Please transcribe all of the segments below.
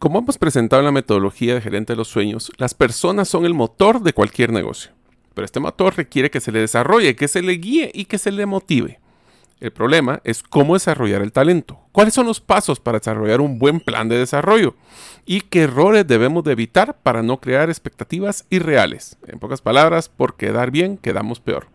Como hemos presentado en la metodología de gerente de los sueños, las personas son el motor de cualquier negocio. Pero este motor requiere que se le desarrolle, que se le guíe y que se le motive. El problema es cómo desarrollar el talento. ¿Cuáles son los pasos para desarrollar un buen plan de desarrollo? ¿Y qué errores debemos de evitar para no crear expectativas irreales? En pocas palabras, por quedar bien, quedamos peor.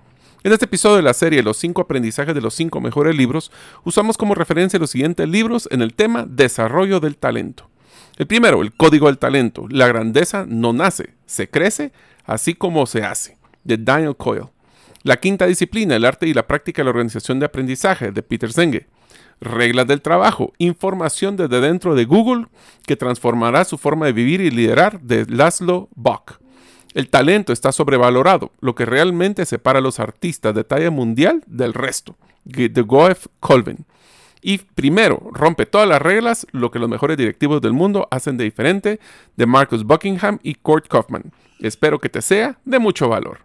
En este episodio de la serie Los 5 aprendizajes de los 5 mejores libros, usamos como referencia los siguientes libros en el tema Desarrollo del talento. El primero, el código del talento. La grandeza no nace, se crece así como se hace, de Daniel Coyle. La quinta disciplina, el arte y la práctica de la organización de aprendizaje, de Peter Senge. Reglas del trabajo, información desde dentro de Google que transformará su forma de vivir y liderar, de Laszlo Bock. El talento está sobrevalorado, lo que realmente separa a los artistas de talla mundial del resto, de Goef Colvin. Y primero, rompe todas las reglas, lo que los mejores directivos del mundo hacen de diferente, de Marcus Buckingham y Kurt Kaufman. Espero que te sea de mucho valor.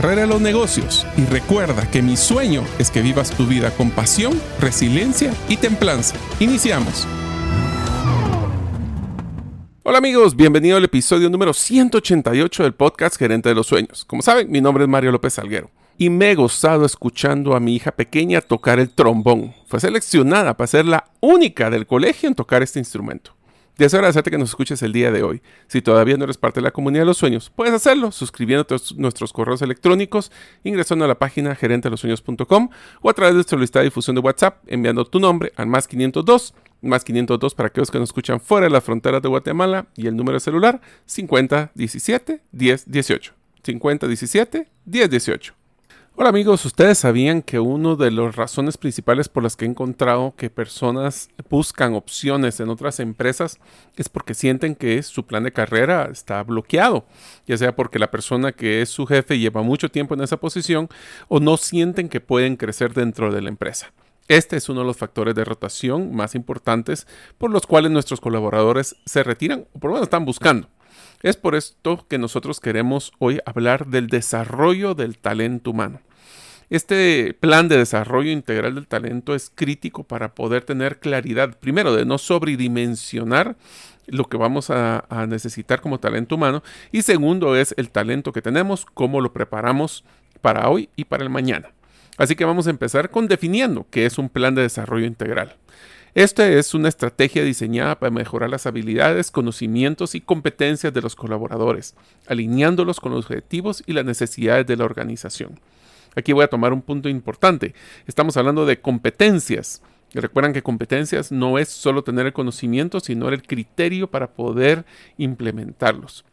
carrera los negocios y recuerda que mi sueño es que vivas tu vida con pasión, resiliencia y templanza. Iniciamos. Hola amigos, bienvenido al episodio número 188 del podcast Gerente de los Sueños. Como saben, mi nombre es Mario López Salguero y me he gozado escuchando a mi hija pequeña tocar el trombón. Fue seleccionada para ser la única del colegio en tocar este instrumento. Deseo agradecerte que nos escuches el día de hoy. Si todavía no eres parte de la comunidad de los sueños, puedes hacerlo suscribiéndote a nuestros correos electrónicos, ingresando a la página gerentelosueños.com o a través de nuestra lista de difusión de WhatsApp, enviando tu nombre al más 502, más 502 para aquellos que nos escuchan fuera de las fronteras de Guatemala y el número celular 5017 1018. 5017 1018. Hola amigos, ¿ustedes sabían que una de las razones principales por las que he encontrado que personas buscan opciones en otras empresas es porque sienten que su plan de carrera está bloqueado? Ya sea porque la persona que es su jefe lleva mucho tiempo en esa posición o no sienten que pueden crecer dentro de la empresa. Este es uno de los factores de rotación más importantes por los cuales nuestros colaboradores se retiran o por lo menos están buscando. Es por esto que nosotros queremos hoy hablar del desarrollo del talento humano. Este plan de desarrollo integral del talento es crítico para poder tener claridad, primero, de no sobredimensionar lo que vamos a, necesitar como talento humano y segundo es el talento que tenemos, cómo lo preparamos para hoy y para el mañana. Así que vamos a empezar con definiendo qué es un plan de desarrollo integral. Esta es una estrategia diseñada para mejorar las habilidades, conocimientos y competencias de los colaboradores, alineándolos con los objetivos y las necesidades de la organización. Aquí voy a tomar un punto importante. Estamos hablando de competencias. recuerdan que competencias no es solo tener el conocimiento, sino el criterio para poder implementarlos.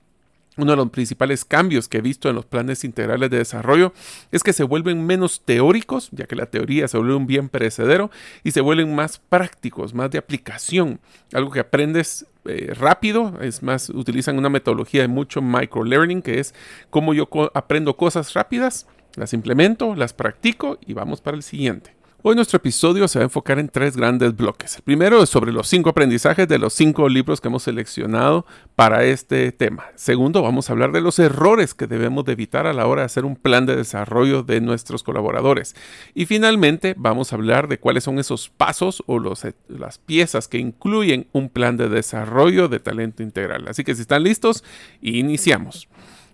Uno de los principales cambios que he visto en los planes integrales de desarrollo es que se vuelven menos teóricos, ya que la teoría se vuelve un bien perecedero, y se vuelven más prácticos, más de aplicación, algo que aprendes eh, rápido, es más, utilizan una metodología de mucho microlearning, que es cómo yo aprendo cosas rápidas las implemento, las practico y vamos para el siguiente. Hoy nuestro episodio se va a enfocar en tres grandes bloques. El primero es sobre los cinco aprendizajes de los cinco libros que hemos seleccionado para este tema. Segundo, vamos a hablar de los errores que debemos de evitar a la hora de hacer un plan de desarrollo de nuestros colaboradores. Y finalmente, vamos a hablar de cuáles son esos pasos o las piezas que incluyen un plan de desarrollo de talento integral. Así que si están listos, iniciamos.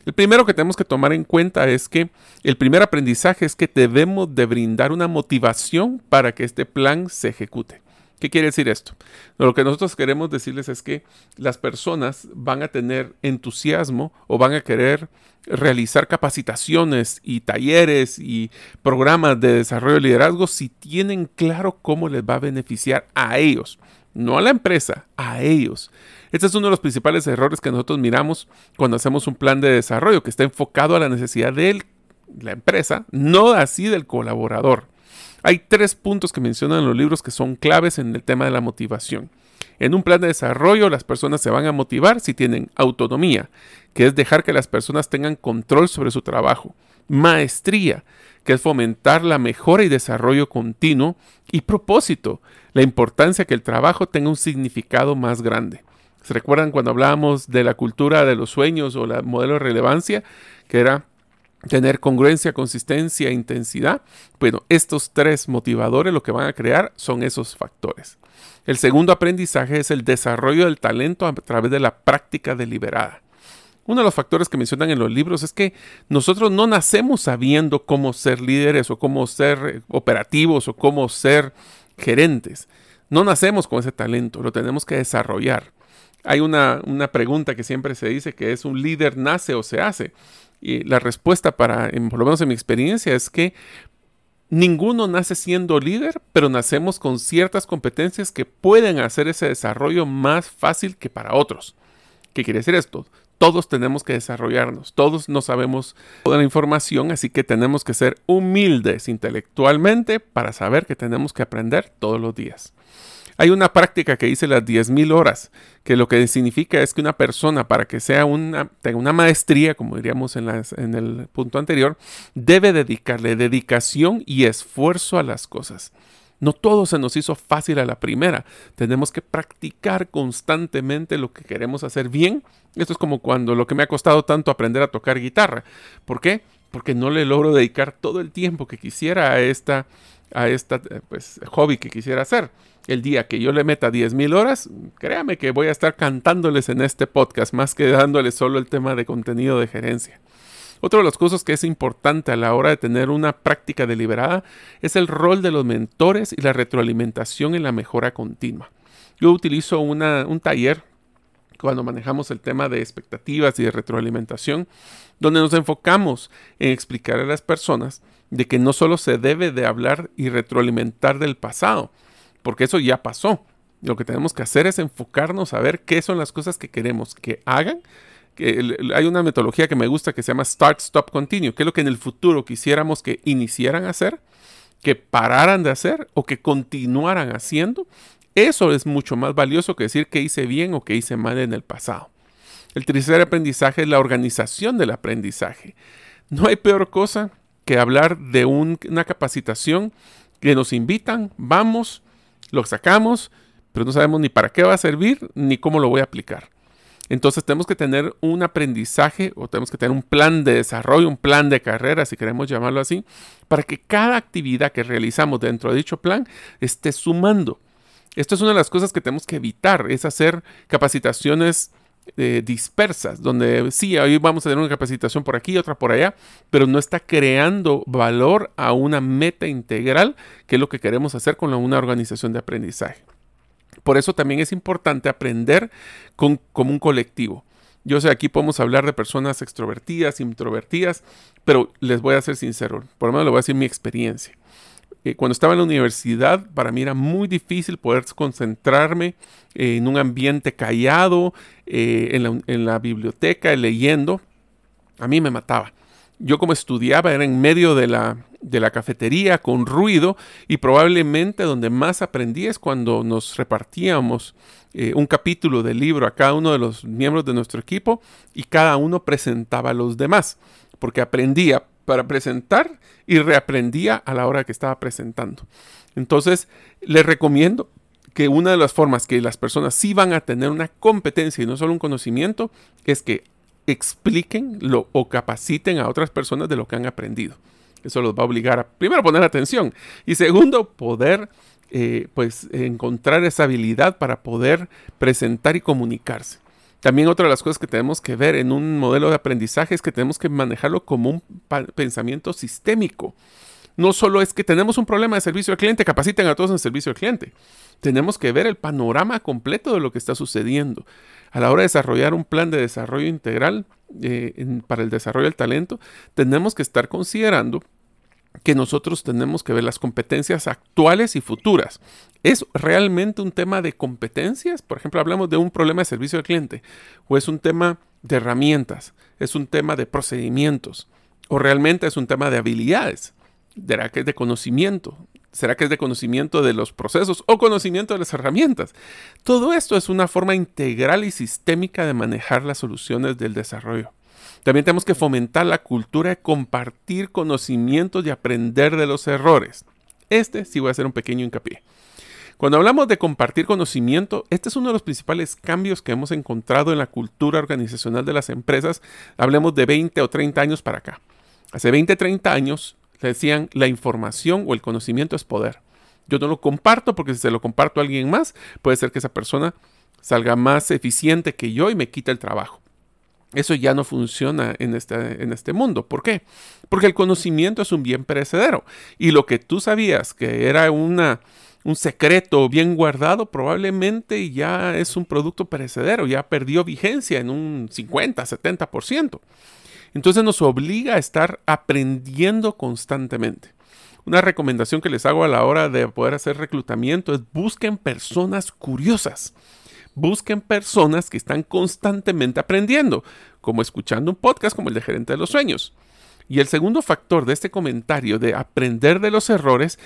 El primero que tenemos que tomar en cuenta es que el primer aprendizaje es que debemos de brindar una motivación para que este plan se ejecute. ¿Qué quiere decir esto? Lo que nosotros queremos decirles es que las personas van a tener entusiasmo o van a querer realizar capacitaciones y talleres y programas de desarrollo de liderazgo si tienen claro cómo les va a beneficiar a ellos, no a la empresa, a ellos. Este es uno de los principales errores que nosotros miramos cuando hacemos un plan de desarrollo que está enfocado a la necesidad de la empresa, no así del colaborador. Hay tres puntos que mencionan los libros que son claves en el tema de la motivación. En un plan de desarrollo las personas se van a motivar si tienen autonomía, que es dejar que las personas tengan control sobre su trabajo. Maestría, que es fomentar la mejora y desarrollo continuo. Y propósito, la importancia que el trabajo tenga un significado más grande. ¿Se recuerdan cuando hablábamos de la cultura de los sueños o el modelo de relevancia? Que era tener congruencia, consistencia intensidad. Bueno, estos tres motivadores lo que van a crear son esos factores. El segundo aprendizaje es el desarrollo del talento a través de la práctica deliberada. Uno de los factores que mencionan en los libros es que nosotros no nacemos sabiendo cómo ser líderes o cómo ser eh, operativos o cómo ser gerentes. No nacemos con ese talento, lo tenemos que desarrollar. Hay una, pregunta que siempre se dice que es un líder nace o se hace. Y la respuesta para, por lo menos en mi experiencia, es que ninguno nace siendo líder, pero nacemos con ciertas competencias que pueden hacer ese desarrollo más fácil que para otros. ¿Qué quiere decir esto? Todos tenemos que desarrollarnos, todos no sabemos toda la información, así que tenemos que ser humildes intelectualmente para saber que tenemos que aprender todos los días. Hay una práctica que dice las 10.000 horas, que lo que significa es que una persona, para que sea una, tenga una maestría, como diríamos en, en el punto anterior, debe dedicarle dedicación y esfuerzo a las cosas. No todo se nos hizo fácil a la primera. Tenemos que practicar constantemente lo que queremos hacer bien. Esto es como cuando lo que me ha costado tanto aprender a tocar guitarra. ¿Por qué? Porque no le logro dedicar todo el tiempo que quisiera a esta, a esta eh, pues, hobby que quisiera hacer el día que yo le meta 10.000 horas, créame que voy a estar cantándoles en este podcast más que dándoles solo el tema de contenido de gerencia. Otro de los cosas que es importante a la hora de tener una práctica deliberada es el rol de los mentores y la retroalimentación en la mejora continua. Yo utilizo un taller cuando manejamos el tema de expectativas y de retroalimentación, donde nos enfocamos en explicar a las personas de que no solo se debe de hablar y retroalimentar del pasado, porque eso ya pasó. Lo que tenemos que hacer es enfocarnos a ver qué son las cosas que queremos que hagan. Que hay una metodología que me gusta que se llama Start, Stop, Continue, que es lo que en el futuro quisiéramos que iniciaran a hacer, que pararan de hacer o que continuaran haciendo. Eso es mucho más valioso que decir que hice bien o que hice mal en el pasado. El tercer aprendizaje es la organización del aprendizaje. No hay peor cosa que hablar de una capacitación que nos invitan, vamos, lo sacamos, pero no sabemos ni para qué va a servir ni cómo lo voy a aplicar. Entonces tenemos que tener un aprendizaje o tenemos que tener un plan de desarrollo, un plan de carrera, si queremos llamarlo así, para que cada actividad que realizamos dentro de dicho plan esté sumando. Esto es una de las cosas que tenemos que evitar, es hacer capacitaciones eh, dispersas, donde sí, hoy vamos a tener una capacitación por aquí, otra por allá, pero no está creando valor a una meta integral, que es lo que queremos hacer con una organización de aprendizaje. Por eso también es importante aprender con, como un colectivo. Yo sé, aquí podemos hablar de personas extrovertidas, introvertidas, pero les voy a ser sincero, por lo menos le voy a decir mi experiencia cuando estaba en la universidad, para mí era muy difícil poder concentrarme en un ambiente callado, eh, en, la, biblioteca, leyendo. A mí me mataba. Yo como estudiaba era en medio de la, de la cafetería con ruido y probablemente donde más aprendí es cuando nos repartíamos eh, un capítulo del libro a cada uno de los miembros de nuestro equipo y cada uno presentaba a los demás porque aprendía para presentar y reaprendía a la hora que estaba presentando. Entonces, les recomiendo que una de las formas que las personas sí van a tener una competencia y no solo un conocimiento es que expliquen lo, o capaciten a otras personas de lo que han aprendido. Eso los va a obligar a, primero, poner atención y segundo, poder eh, pues encontrar esa habilidad para poder presentar y comunicarse. También otra de las cosas que tenemos que ver en un modelo de aprendizaje es que tenemos que manejarlo como un pensamiento sistémico. No solo es que tenemos un problema de servicio al cliente, capaciten a todos en servicio al cliente. Tenemos que ver el panorama completo de lo que está sucediendo. A la hora de desarrollar un plan de desarrollo integral eh, para el desarrollo del talento, tenemos que estar considerando que nosotros tenemos que ver las competencias actuales y futuras. ¿Es realmente un tema de competencias? Por ejemplo, hablamos de un problema de servicio al cliente, o es un tema de herramientas, es un tema de procedimientos, o realmente es un tema de habilidades. ¿Será que es de conocimiento? ¿Será que es de conocimiento de los procesos o conocimiento de las herramientas? Todo esto es una forma integral y sistémica de manejar las soluciones del desarrollo. También tenemos que fomentar la cultura de compartir conocimientos y aprender de los errores. Este sí voy a hacer un pequeño hincapié. Cuando hablamos de compartir conocimiento, este es uno de los principales cambios que hemos encontrado en la cultura organizacional de las empresas. Hablemos de 20 o 30 años para acá. Hace 20, 30 años decían la información o el conocimiento es poder. Yo no lo comparto porque si se lo comparto a alguien más, puede ser que esa persona salga más eficiente que yo y me quita el trabajo. Eso ya no funciona en este, en este mundo. ¿Por qué? Porque el conocimiento es un bien perecedero. Y lo que tú sabías que era una, un secreto bien guardado, probablemente ya es un producto perecedero, ya perdió vigencia en un 50, 70%. Entonces nos obliga a estar aprendiendo constantemente. Una recomendación que les hago a la hora de poder hacer reclutamiento es busquen personas curiosas busquen personas que están constantemente aprendiendo, como escuchando un podcast como el de Gerente de los Sueños. Y el segundo factor de este comentario de aprender de los errores,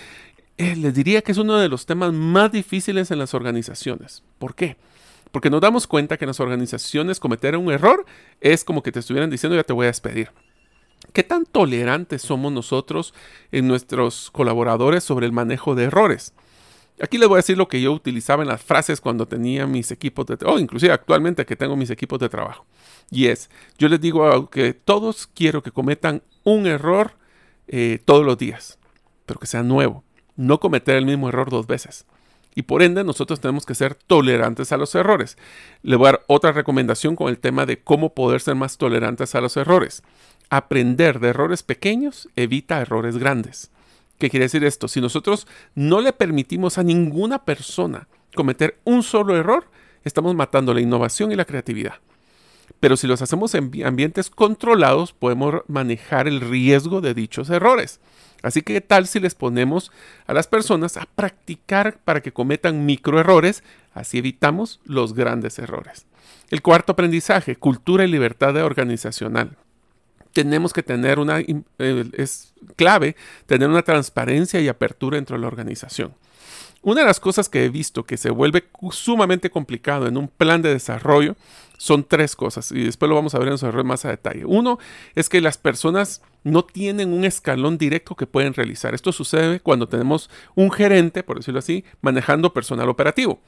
eh, les diría que es uno de los temas más difíciles en las organizaciones. ¿Por qué? Porque nos damos cuenta que en las organizaciones cometer un error es como que te estuvieran diciendo ya te voy a despedir. ¿Qué tan tolerantes somos nosotros en nuestros colaboradores sobre el manejo de errores? Aquí les voy a decir lo que yo utilizaba en las frases cuando tenía mis equipos de trabajo, o inclusive actualmente que tengo mis equipos de trabajo. Y es, yo les digo que todos quiero que cometan un error eh, todos los días, pero que sea nuevo, no cometer el mismo error dos veces. Y por ende nosotros tenemos que ser tolerantes a los errores. Le voy a dar otra recomendación con el tema de cómo poder ser más tolerantes a los errores. Aprender de errores pequeños evita errores grandes. ¿Qué quiere decir esto? Si nosotros no le permitimos a ninguna persona cometer un solo error, estamos matando la innovación y la creatividad. Pero si los hacemos en ambientes controlados, podemos manejar el riesgo de dichos errores. Así que, ¿qué tal si les ponemos a las personas a practicar para que cometan microerrores? Así evitamos los grandes errores. El cuarto aprendizaje, cultura y libertad organizacional tenemos que tener una, eh, es clave, tener una transparencia y apertura dentro de la organización. Una de las cosas que he visto que se vuelve sumamente complicado en un plan de desarrollo son tres cosas y después lo vamos a ver en desarrollo más a detalle. Uno es que las personas no tienen un escalón directo que pueden realizar. Esto sucede cuando tenemos un gerente, por decirlo así, manejando personal operativo.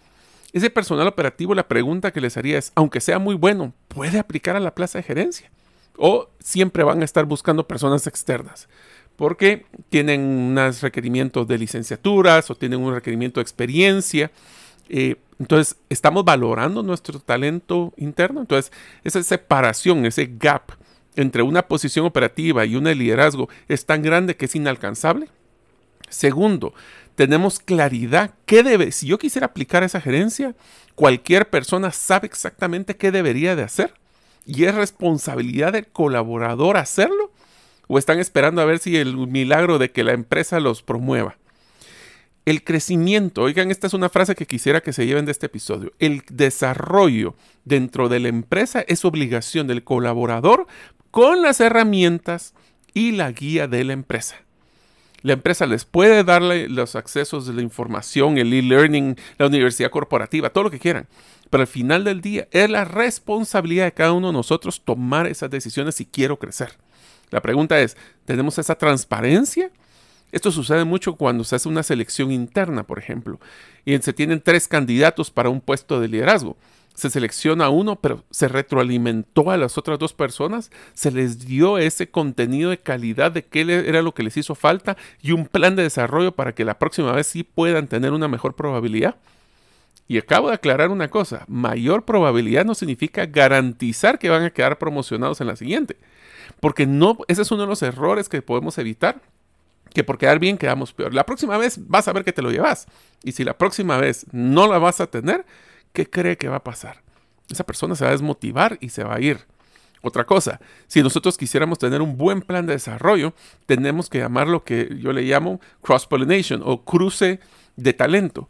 Ese personal operativo, la pregunta que les haría es, aunque sea muy bueno, ¿puede aplicar a la plaza de gerencia? O siempre van a estar buscando personas externas porque tienen unos requerimientos de licenciaturas o tienen un requerimiento de experiencia. Eh, entonces, estamos valorando nuestro talento interno. Entonces, esa separación, ese gap entre una posición operativa y una de liderazgo es tan grande que es inalcanzable. Segundo, tenemos claridad qué debe, si yo quisiera aplicar esa gerencia, cualquier persona sabe exactamente qué debería de hacer y es responsabilidad del colaborador hacerlo? ¿O están esperando a ver si el milagro de que la empresa los promueva? El crecimiento, oigan, esta es una frase que quisiera que se lleven de este episodio. El desarrollo dentro de la empresa es obligación del colaborador con las herramientas y la guía de la empresa. La empresa les puede darle los accesos de la información, el e-learning, la universidad corporativa, todo lo que quieran. Pero al final del día es la responsabilidad de cada uno de nosotros tomar esas decisiones si quiero crecer. La pregunta es, ¿tenemos esa transparencia? Esto sucede mucho cuando se hace una selección interna, por ejemplo, y se tienen tres candidatos para un puesto de liderazgo. Se selecciona uno, pero se retroalimentó a las otras dos personas, se les dio ese contenido de calidad de qué era lo que les hizo falta y un plan de desarrollo para que la próxima vez sí puedan tener una mejor probabilidad. Y acabo de aclarar una cosa, mayor probabilidad no significa garantizar que van a quedar promocionados en la siguiente, porque no, ese es uno de los errores que podemos evitar que por quedar bien quedamos peor. La próxima vez vas a ver que te lo llevas. Y si la próxima vez no la vas a tener, ¿qué cree que va a pasar? Esa persona se va a desmotivar y se va a ir. Otra cosa, si nosotros quisiéramos tener un buen plan de desarrollo, tenemos que llamar lo que yo le llamo cross-pollination o cruce de talento.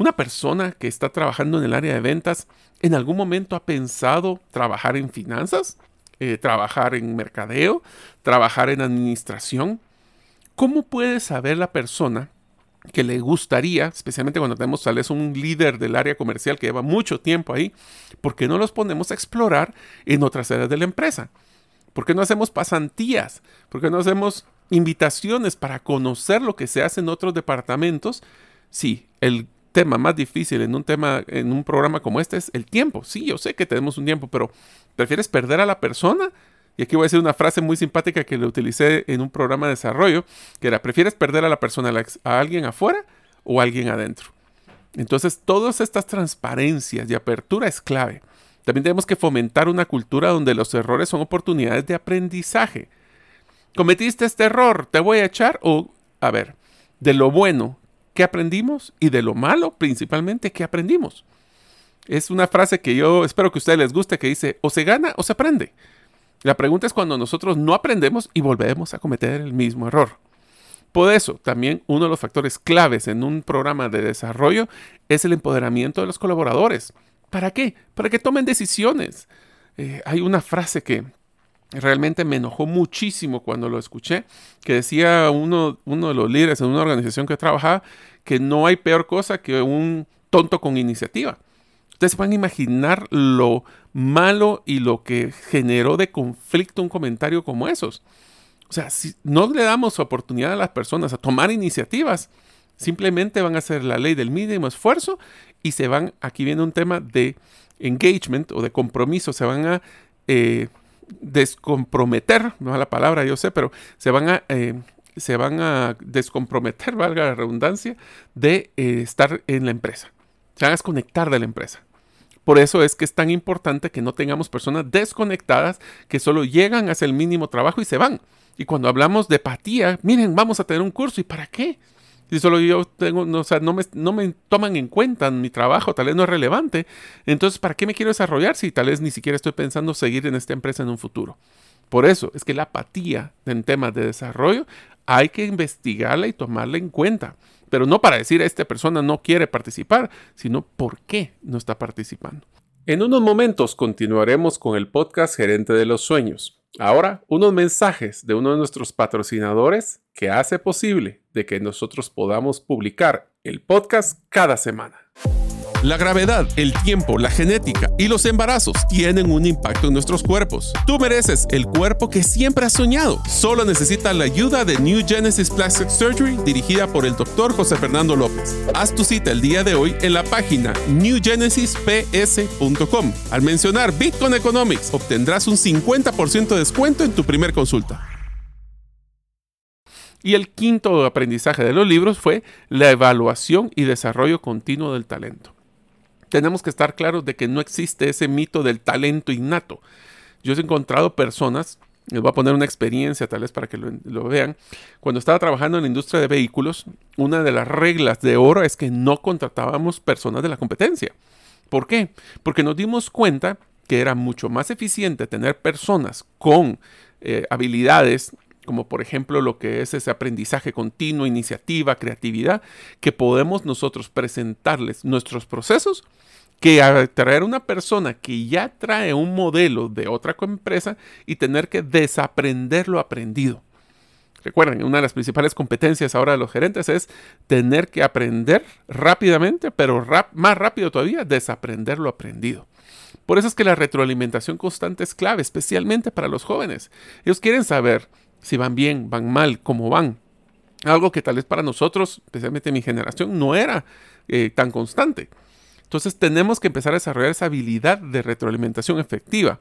Una persona que está trabajando en el área de ventas, ¿en algún momento ha pensado trabajar en finanzas? Eh, ¿Trabajar en mercadeo? ¿Trabajar en administración? ¿Cómo puede saber la persona que le gustaría, especialmente cuando tenemos tal vez un líder del área comercial que lleva mucho tiempo ahí, ¿por qué no los ponemos a explorar en otras áreas de la empresa? ¿Por qué no hacemos pasantías? ¿Por qué no hacemos invitaciones para conocer lo que se hace en otros departamentos? Sí, el tema más difícil en un tema, en un programa como este es el tiempo. Sí, yo sé que tenemos un tiempo, pero ¿prefieres perder a la persona y aquí voy a decir una frase muy simpática que le utilicé en un programa de desarrollo, que era, ¿prefieres perder a la persona, a alguien afuera o a alguien adentro? Entonces, todas estas transparencias y apertura es clave. También tenemos que fomentar una cultura donde los errores son oportunidades de aprendizaje. Cometiste este error, te voy a echar o, a ver, de lo bueno, ¿qué aprendimos? Y de lo malo, principalmente, ¿qué aprendimos? Es una frase que yo espero que a ustedes les guste, que dice, o se gana o se aprende. La pregunta es cuando nosotros no aprendemos y volvemos a cometer el mismo error. Por eso, también uno de los factores claves en un programa de desarrollo es el empoderamiento de los colaboradores. ¿Para qué? Para que tomen decisiones. Eh, hay una frase que realmente me enojó muchísimo cuando lo escuché, que decía uno, uno de los líderes en una organización que trabajaba que no hay peor cosa que un tonto con iniciativa. Ustedes van a imaginar lo malo y lo que generó de conflicto un comentario como esos. O sea, si no le damos oportunidad a las personas a tomar iniciativas, simplemente van a hacer la ley del mínimo esfuerzo y se van, aquí viene un tema de engagement o de compromiso, se van a eh, descomprometer, no es la palabra, yo sé, pero se van a, eh, se van a descomprometer, valga la redundancia, de eh, estar en la empresa. Se van a desconectar de la empresa. Por eso es que es tan importante que no tengamos personas desconectadas que solo llegan, hacen el mínimo trabajo y se van. Y cuando hablamos de apatía, miren, vamos a tener un curso. ¿Y para qué? Si solo yo tengo, no, o sea, no me, no me toman en cuenta mi trabajo, tal vez no es relevante. Entonces, ¿para qué me quiero desarrollar si tal vez ni siquiera estoy pensando seguir en esta empresa en un futuro? Por eso es que la apatía en temas de desarrollo hay que investigarla y tomarla en cuenta. Pero no para decir esta persona no quiere participar, sino por qué no está participando. En unos momentos continuaremos con el podcast Gerente de los Sueños. Ahora, unos mensajes de uno de nuestros patrocinadores que hace posible de que nosotros podamos publicar el podcast cada semana. La gravedad, el tiempo, la genética y los embarazos tienen un impacto en nuestros cuerpos. Tú mereces el cuerpo que siempre has soñado. Solo necesitas la ayuda de New Genesis Plastic Surgery dirigida por el doctor José Fernando López. Haz tu cita el día de hoy en la página newgenesisps.com. Al mencionar Bitcoin Economics obtendrás un 50% de descuento en tu primer consulta. Y el quinto aprendizaje de los libros fue la evaluación y desarrollo continuo del talento tenemos que estar claros de que no existe ese mito del talento innato. Yo he encontrado personas, les voy a poner una experiencia tal vez para que lo, vean, cuando estaba trabajando en la industria de vehículos, una de las reglas de oro es que no contratábamos personas de la competencia. ¿Por qué? Porque nos dimos cuenta que era mucho más eficiente tener personas con eh, habilidades como por ejemplo lo que es ese aprendizaje continuo, iniciativa, creatividad, que podemos nosotros presentarles nuestros procesos que traer una persona que ya trae un modelo de otra empresa y tener que desaprender lo aprendido. Recuerden, una de las principales competencias ahora de los gerentes es tener que aprender rápidamente, pero más rápido todavía, desaprender lo aprendido. Por eso es que la retroalimentación constante es clave, especialmente para los jóvenes. Ellos quieren saber si van bien, van mal, cómo van. Algo que tal vez para nosotros, especialmente mi generación, no era eh, tan constante. Entonces tenemos que empezar a desarrollar esa habilidad de retroalimentación efectiva.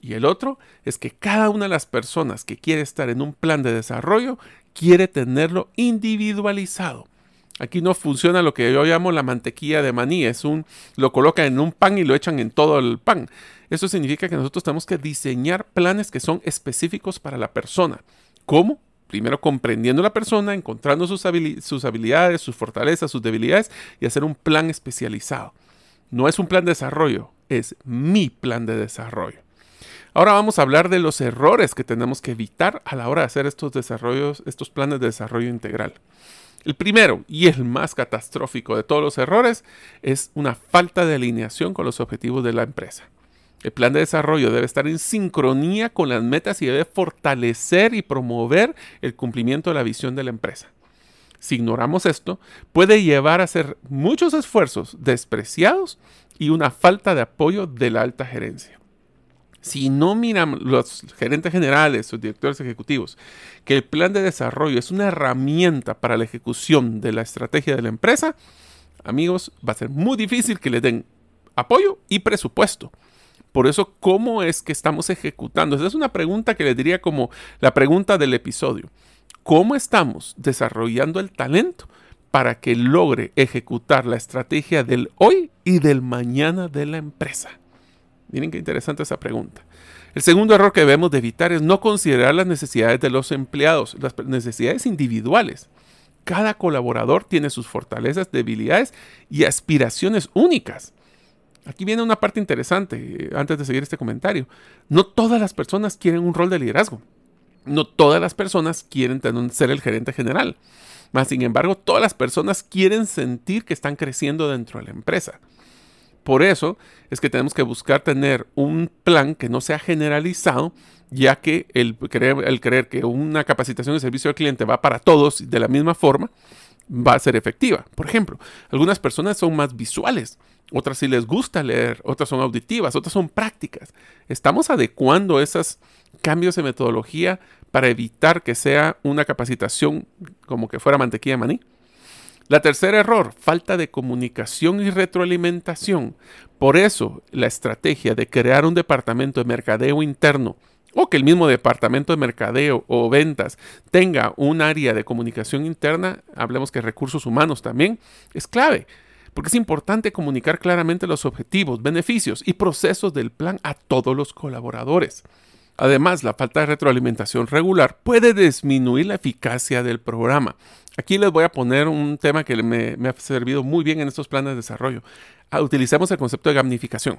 Y el otro es que cada una de las personas que quiere estar en un plan de desarrollo quiere tenerlo individualizado. Aquí no funciona lo que yo llamo la mantequilla de maní, es un lo colocan en un pan y lo echan en todo el pan. Eso significa que nosotros tenemos que diseñar planes que son específicos para la persona. ¿Cómo? Primero comprendiendo la persona, encontrando sus, sus habilidades, sus fortalezas, sus debilidades y hacer un plan especializado. No es un plan de desarrollo, es mi plan de desarrollo. Ahora vamos a hablar de los errores que tenemos que evitar a la hora de hacer estos desarrollos, estos planes de desarrollo integral. El primero y el más catastrófico de todos los errores es una falta de alineación con los objetivos de la empresa. El plan de desarrollo debe estar en sincronía con las metas y debe fortalecer y promover el cumplimiento de la visión de la empresa. Si ignoramos esto, puede llevar a hacer muchos esfuerzos despreciados y una falta de apoyo de la alta gerencia. Si no miran los gerentes generales o directores ejecutivos que el plan de desarrollo es una herramienta para la ejecución de la estrategia de la empresa, amigos, va a ser muy difícil que le den apoyo y presupuesto. Por eso, ¿cómo es que estamos ejecutando? Esa es una pregunta que le diría como la pregunta del episodio. ¿Cómo estamos desarrollando el talento para que logre ejecutar la estrategia del hoy y del mañana de la empresa? Miren qué interesante esa pregunta. El segundo error que debemos de evitar es no considerar las necesidades de los empleados, las necesidades individuales. Cada colaborador tiene sus fortalezas, debilidades y aspiraciones únicas. Aquí viene una parte interesante eh, antes de seguir este comentario. No todas las personas quieren un rol de liderazgo. No todas las personas quieren ser el gerente general. Más sin embargo, todas las personas quieren sentir que están creciendo dentro de la empresa. Por eso es que tenemos que buscar tener un plan que no sea generalizado, ya que el creer, que una capacitación de servicio al cliente va para todos de la misma forma, va a ser efectiva. Por ejemplo, algunas personas son más visuales, otras sí les gusta leer, otras son auditivas, otras son prácticas. Estamos adecuando esos cambios de metodología para evitar que sea una capacitación como que fuera mantequilla de maní. La tercer error, falta de comunicación y retroalimentación. Por eso, la estrategia de crear un departamento de mercadeo interno o que el mismo departamento de mercadeo o ventas tenga un área de comunicación interna, hablemos que recursos humanos también, es clave. Porque es importante comunicar claramente los objetivos, beneficios y procesos del plan a todos los colaboradores. Además, la falta de retroalimentación regular puede disminuir la eficacia del programa. Aquí les voy a poner un tema que me, ha servido muy bien en estos planes de desarrollo. Ah, utilicemos el concepto de gamificación.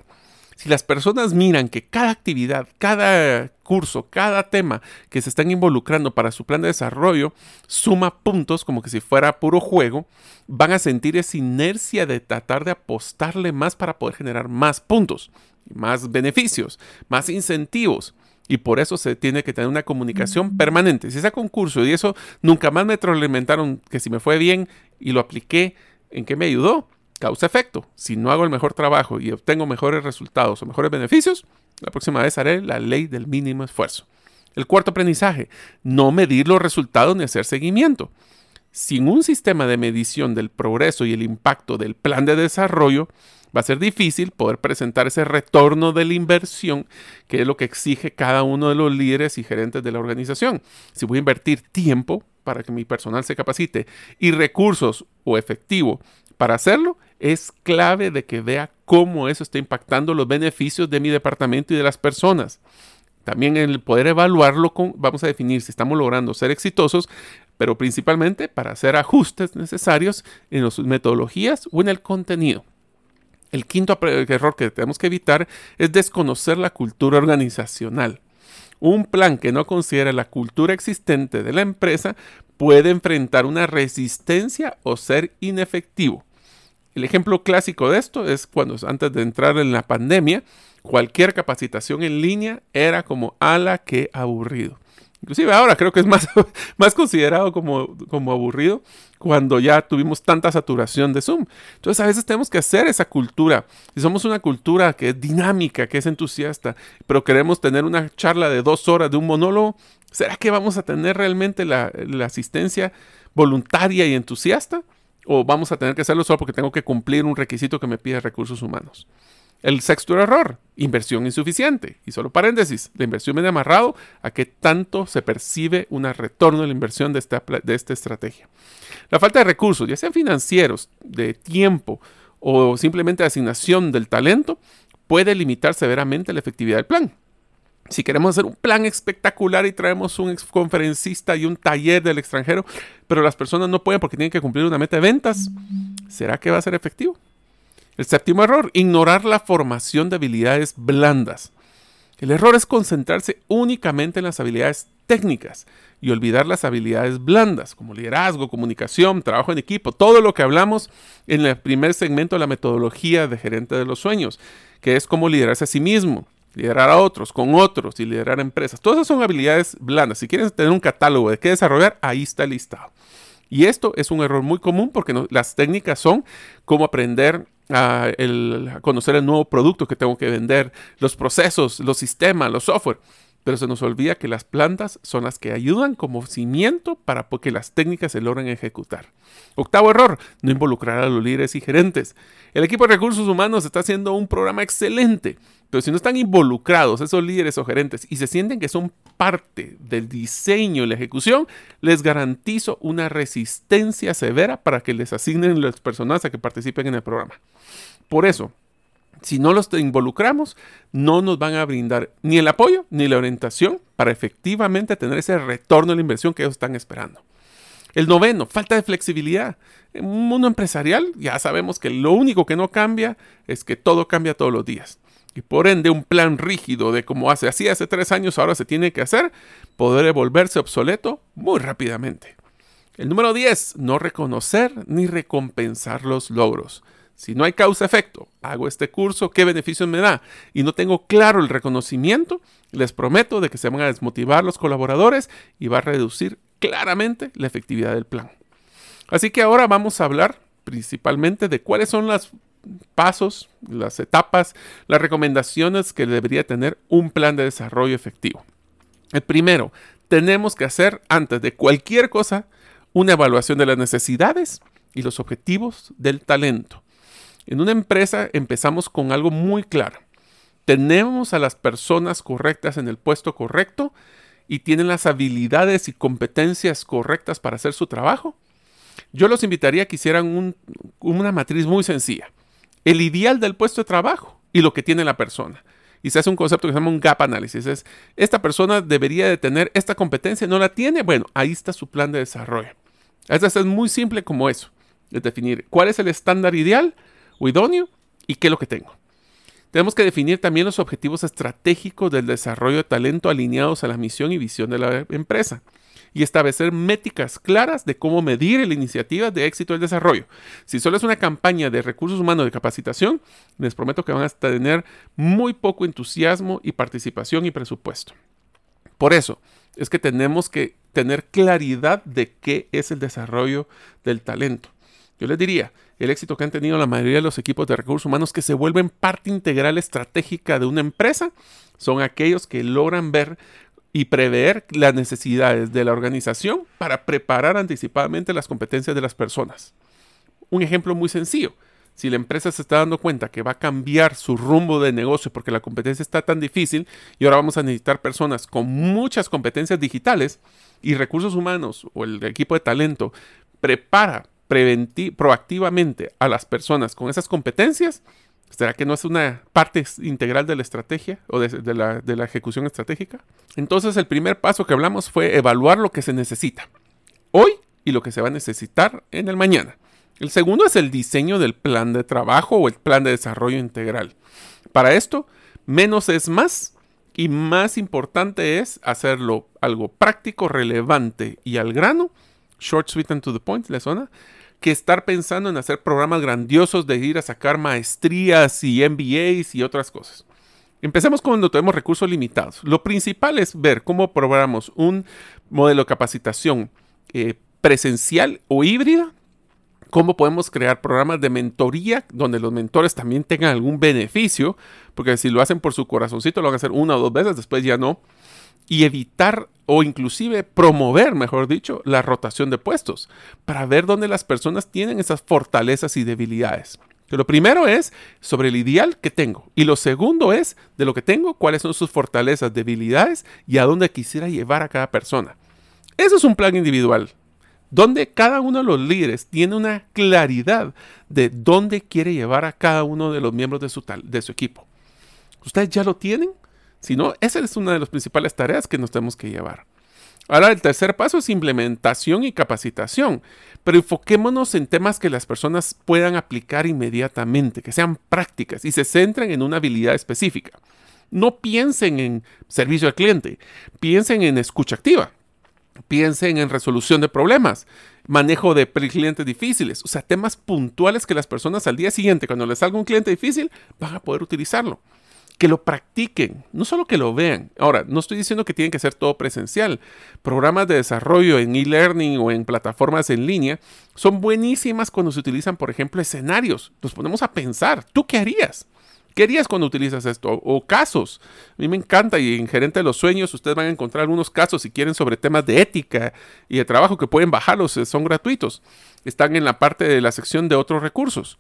Si las personas miran que cada actividad, cada curso, cada tema que se están involucrando para su plan de desarrollo suma puntos como que si fuera puro juego, van a sentir esa inercia de tratar de apostarle más para poder generar más puntos, más beneficios, más incentivos. Y por eso se tiene que tener una comunicación permanente. Si ese concurso y eso nunca más me retroalimentaron que si me fue bien y lo apliqué, ¿en qué me ayudó? Causa efecto. Si no hago el mejor trabajo y obtengo mejores resultados o mejores beneficios, la próxima vez haré la ley del mínimo esfuerzo. El cuarto aprendizaje, no medir los resultados ni hacer seguimiento. Sin un sistema de medición del progreso y el impacto del plan de desarrollo, va a ser difícil poder presentar ese retorno de la inversión, que es lo que exige cada uno de los líderes y gerentes de la organización. Si voy a invertir tiempo para que mi personal se capacite y recursos o efectivo para hacerlo, es clave de que vea cómo eso está impactando los beneficios de mi departamento y de las personas. También el poder evaluarlo, con, vamos a definir si estamos logrando ser exitosos, pero principalmente para hacer ajustes necesarios en las metodologías o en el contenido. El quinto error que tenemos que evitar es desconocer la cultura organizacional. Un plan que no considera la cultura existente de la empresa puede enfrentar una resistencia o ser inefectivo. El ejemplo clásico de esto es cuando antes de entrar en la pandemia, cualquier capacitación en línea era como ala que aburrido. Inclusive ahora creo que es más, más considerado como, como aburrido cuando ya tuvimos tanta saturación de Zoom. Entonces a veces tenemos que hacer esa cultura. Si somos una cultura que es dinámica, que es entusiasta, pero queremos tener una charla de dos horas de un monólogo, ¿será que vamos a tener realmente la, la asistencia voluntaria y entusiasta? ¿O vamos a tener que hacerlo solo porque tengo que cumplir un requisito que me pide recursos humanos? El sexto error, inversión insuficiente. Y solo paréntesis, la inversión viene amarrado a que tanto se percibe un retorno de la inversión de esta, de esta estrategia. La falta de recursos, ya sean financieros, de tiempo o simplemente asignación del talento, puede limitar severamente la efectividad del plan. Si queremos hacer un plan espectacular y traemos un conferencista y un taller del extranjero, pero las personas no pueden porque tienen que cumplir una meta de ventas, ¿será que va a ser efectivo? El séptimo error, ignorar la formación de habilidades blandas. El error es concentrarse únicamente en las habilidades técnicas y olvidar las habilidades blandas, como liderazgo, comunicación, trabajo en equipo, todo lo que hablamos en el primer segmento de la metodología de gerente de los sueños, que es cómo liderarse a sí mismo, liderar a otros, con otros y liderar empresas. Todas esas son habilidades blandas. Si quieres tener un catálogo de qué desarrollar, ahí está listado. Y esto es un error muy común porque las técnicas son cómo aprender a, conocer el nuevo producto que tengo que vender, los procesos, los sistemas, los software. Pero se nos olvida que las plantas son las que ayudan como cimiento para que las técnicas se logren ejecutar. Octavo error, no involucrar a los líderes y gerentes. El equipo de recursos humanos está haciendo un programa excelente, pero si no están involucrados esos líderes o gerentes y se sienten que son parte del diseño y la ejecución, les garantizo una resistencia severa para que les asignen las personas a que participen en el programa. Por eso, si no los involucramos, no nos van a brindar ni el apoyo ni la orientación para efectivamente tener ese retorno de la inversión que ellos están esperando. El noveno, falta de flexibilidad. En un mundo empresarial ya sabemos que lo único que no cambia es que todo cambia todos los días. Y por ende un plan rígido de como hace así hace tres años ahora se tiene que hacer, podrá volverse obsoleto muy rápidamente. El número 10, no reconocer ni recompensar los logros. Si no hay causa-efecto, hago este curso, ¿qué beneficios me da? Y no tengo claro el reconocimiento, les prometo de que se van a desmotivar los colaboradores y va a reducir claramente la efectividad del plan. Así que ahora vamos a hablar principalmente de cuáles son los pasos, las etapas, las recomendaciones que debería tener un plan de desarrollo efectivo. El primero, tenemos que hacer antes de cualquier cosa una evaluación de las necesidades y los objetivos del talento. En una empresa empezamos con algo muy claro. Tenemos a las personas correctas en el puesto correcto y tienen las habilidades y competencias correctas para hacer su trabajo. Yo los invitaría a que hicieran una matriz muy sencilla. El ideal del puesto de trabajo y lo que tiene la persona. Y se hace un concepto que se llama un gap análisis. Es, esta persona debería de tener esta competencia, no la tiene. Bueno, ahí está su plan de desarrollo. Es, es muy simple como eso. Es definir cuál es el estándar ideal idóneo y qué es lo que tengo. Tenemos que definir también los objetivos estratégicos del desarrollo de talento alineados a la misión y visión de la empresa y establecer métricas claras de cómo medir la iniciativa de éxito del desarrollo. Si solo es una campaña de recursos humanos de capacitación, les prometo que van a tener muy poco entusiasmo y participación y presupuesto. Por eso es que tenemos que tener claridad de qué es el desarrollo del talento. Yo les diría, el éxito que han tenido la mayoría de los equipos de recursos humanos que se vuelven parte integral estratégica de una empresa son aquellos que logran ver y prever las necesidades de la organización para preparar anticipadamente las competencias de las personas. Un ejemplo muy sencillo. Si la empresa se está dando cuenta que va a cambiar su rumbo de negocio porque la competencia está tan difícil y ahora vamos a necesitar personas con muchas competencias digitales y recursos humanos o el equipo de talento prepara proactivamente a las personas con esas competencias, ¿será que no es una parte integral de la estrategia o de, la, de la ejecución estratégica? Entonces el primer paso que hablamos fue evaluar lo que se necesita hoy y lo que se va a necesitar en el mañana. El segundo es el diseño del plan de trabajo o el plan de desarrollo integral. Para esto, menos es más y más importante es hacerlo algo práctico, relevante y al grano, short, sweet and to the point, ¿le suena? Que estar pensando en hacer programas grandiosos de ir a sacar maestrías y MBAs y otras cosas. Empecemos cuando tenemos recursos limitados. Lo principal es ver cómo programamos un modelo de capacitación eh, presencial o híbrida cómo podemos crear programas de mentoría donde los mentores también tengan algún beneficio, porque si lo hacen por su corazoncito lo van a hacer una o dos veces, después ya no, y evitar o inclusive promover, mejor dicho, la rotación de puestos para ver dónde las personas tienen esas fortalezas y debilidades. lo primero es sobre el ideal que tengo y lo segundo es de lo que tengo, cuáles son sus fortalezas, debilidades y a dónde quisiera llevar a cada persona. Eso es un plan individual donde cada uno de los líderes tiene una claridad de dónde quiere llevar a cada uno de los miembros de su, de su equipo. ¿Ustedes ya lo tienen? Si no, esa es una de las principales tareas que nos tenemos que llevar. Ahora, el tercer paso es implementación y capacitación, pero enfoquémonos en temas que las personas puedan aplicar inmediatamente, que sean prácticas y se centren en una habilidad específica. No piensen en servicio al cliente, piensen en escucha activa piensen en resolución de problemas, manejo de clientes difíciles, o sea, temas puntuales que las personas al día siguiente, cuando les salga un cliente difícil, van a poder utilizarlo. Que lo practiquen, no solo que lo vean. Ahora, no estoy diciendo que tienen que ser todo presencial. Programas de desarrollo en e-learning o en plataformas en línea son buenísimas cuando se utilizan, por ejemplo, escenarios. Nos ponemos a pensar, ¿tú qué harías? ¿Qué harías cuando utilizas esto? O casos. A mí me encanta y en Gerente de los Sueños ustedes van a encontrar algunos casos si quieren sobre temas de ética y de trabajo que pueden bajarlos, eh, son gratuitos. Están en la parte de la sección de otros recursos.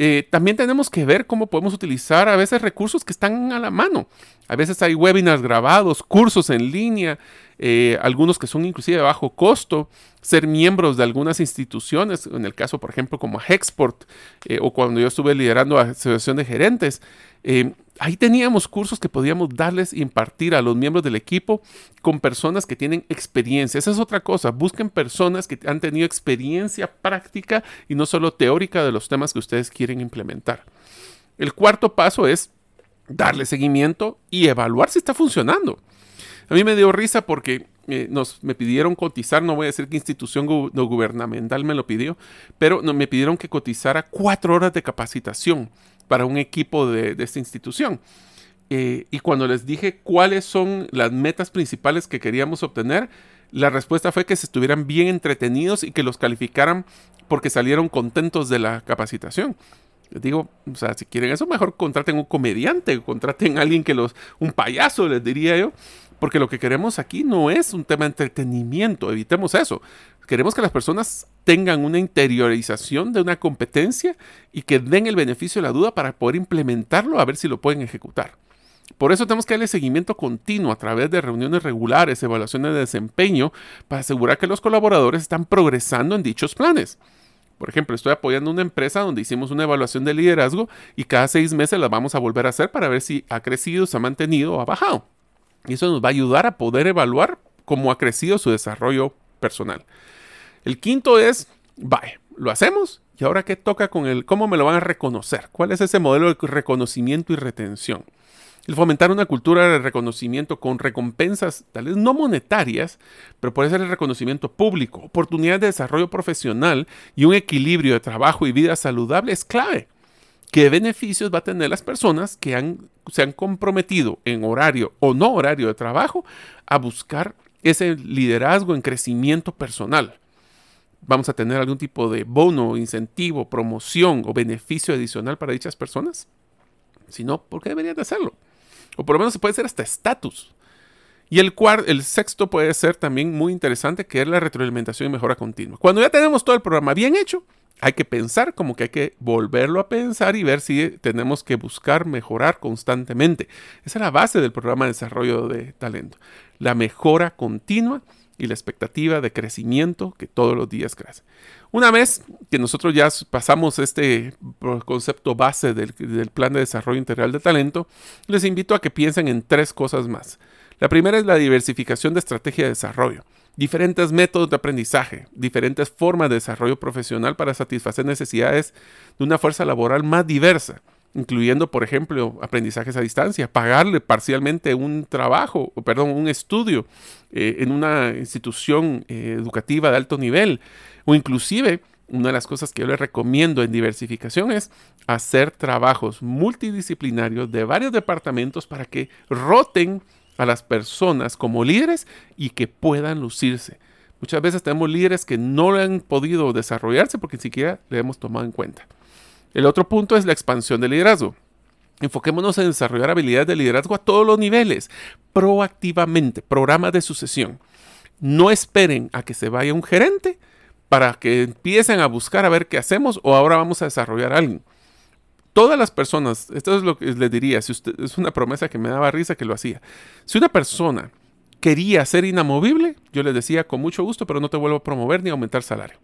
Eh, también tenemos que ver cómo podemos utilizar a veces recursos que están a la mano. A veces hay webinars grabados, cursos en línea, eh, algunos que son inclusive de bajo costo, ser miembros de algunas instituciones, en el caso, por ejemplo, como Hexport, eh, o cuando yo estuve liderando la Asociación de Gerentes, ahí teníamos cursos que podíamos darles, impartir a los miembros del equipo con personas que tienen experiencia. Esa es otra cosa, busquen personas que han tenido experiencia práctica y no solo teórica de los temas que ustedes quieren implementar. El cuarto paso es darle seguimiento y evaluar si está funcionando. A mí me dio risa porque eh, nos, me pidieron cotizar, no voy a decir qué institución no gubernamental me lo pidió, pero me pidieron que cotizara cuatro horas de capacitación para un equipo de, esta institución. Eh, y cuando les dije cuáles son las metas principales que queríamos obtener, la respuesta fue que se estuvieran bien entretenidos y que los calificaran porque salieron contentos de la capacitación. Les digo, o sea, si quieren eso, mejor contraten un comediante, contraten a alguien que los, un payaso, les diría yo, porque lo que queremos aquí no es un tema de entretenimiento, evitemos eso. Queremos que las personas tengan una interiorización de una competencia y que den el beneficio de la duda para poder implementarlo a ver si lo pueden ejecutar. Por eso tenemos que darle seguimiento continuo a través de reuniones regulares, evaluaciones de desempeño, para asegurar que los colaboradores están progresando en dichos planes. Por ejemplo, estoy apoyando una empresa donde hicimos una evaluación de liderazgo y cada seis meses la vamos a volver a hacer para ver si ha crecido, se ha mantenido o ha bajado. Y eso nos va a ayudar a poder evaluar cómo ha crecido su desarrollo personal. El quinto es, vaya, lo hacemos y ahora qué toca con el, cómo me lo van a reconocer, cuál es ese modelo de reconocimiento y retención. El fomentar una cultura de reconocimiento con recompensas, tal vez no monetarias, pero puede ser el reconocimiento público, oportunidades de desarrollo profesional y un equilibrio de trabajo y vida saludable es clave qué beneficios va a tener las personas que se han comprometido en horario o no horario de trabajo a buscar ese liderazgo en crecimiento personal. ¿Vamos a tener algún tipo de bono, incentivo, promoción o beneficio adicional para dichas personas? Si no, ¿por qué deberían de hacerlo? O por lo menos se puede ser hasta estatus. Y el, el sexto puede ser también muy interesante, que es la retroalimentación y mejora continua. Cuando ya tenemos todo el programa bien hecho, hay que pensar como que hay que volverlo a pensar y ver si tenemos que buscar mejorar constantemente. Esa es la base del programa de desarrollo de talento. La mejora continua y la expectativa de crecimiento que todos los días crece. Una vez que nosotros ya pasamos este concepto base del, del plan de desarrollo integral de talento, les invito a que piensen en tres cosas más. La primera es la diversificación de estrategia de desarrollo diferentes métodos de aprendizaje, diferentes formas de desarrollo profesional para satisfacer necesidades de una fuerza laboral más diversa, incluyendo, por ejemplo, aprendizajes a distancia, pagarle parcialmente un trabajo, perdón, un estudio eh, en una institución eh, educativa de alto nivel, o inclusive una de las cosas que yo les recomiendo en diversificación es hacer trabajos multidisciplinarios de varios departamentos para que roten a las personas como líderes y que puedan lucirse. Muchas veces tenemos líderes que no han podido desarrollarse porque ni siquiera le hemos tomado en cuenta. El otro punto es la expansión del liderazgo. Enfoquémonos en desarrollar habilidades de liderazgo a todos los niveles, proactivamente, programas de sucesión. No esperen a que se vaya un gerente para que empiecen a buscar a ver qué hacemos o ahora vamos a desarrollar a alguien. Todas las personas, esto es lo que les diría, si usted, es una promesa que me daba risa que lo hacía. Si una persona quería ser inamovible, yo les decía con mucho gusto, pero no te vuelvo a promover ni a aumentar salario.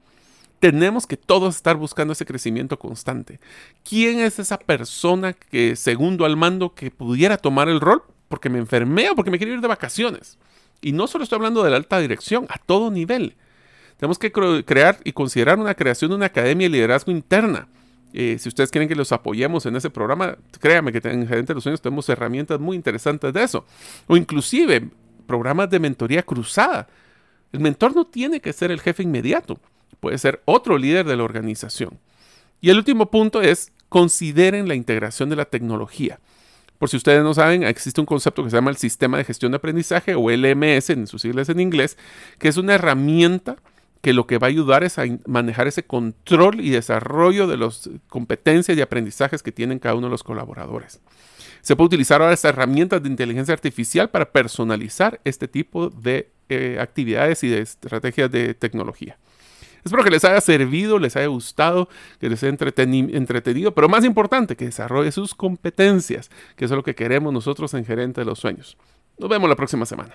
Tenemos que todos estar buscando ese crecimiento constante. ¿Quién es esa persona que, segundo al mando, que pudiera tomar el rol porque me enfermé o porque me quiero ir de vacaciones? Y no solo estoy hablando de la alta dirección, a todo nivel. Tenemos que crear y considerar una creación de una academia de liderazgo interna. Eh, si ustedes quieren que los apoyemos en ese programa, créanme que en Gerente de los Sueños tenemos herramientas muy interesantes de eso. O inclusive programas de mentoría cruzada. El mentor no tiene que ser el jefe inmediato, puede ser otro líder de la organización. Y el último punto es consideren la integración de la tecnología. Por si ustedes no saben, existe un concepto que se llama el Sistema de Gestión de Aprendizaje o LMS en sus siglas en inglés, que es una herramienta que lo que va a ayudar es a manejar ese control y desarrollo de las competencias y aprendizajes que tienen cada uno de los colaboradores. Se puede utilizar ahora estas herramientas de inteligencia artificial para personalizar este tipo de eh, actividades y de estrategias de tecnología. Espero que les haya servido, les haya gustado, que les haya entretenido, pero más importante, que desarrolle sus competencias, que eso es lo que queremos nosotros en Gerente de los Sueños. Nos vemos la próxima semana.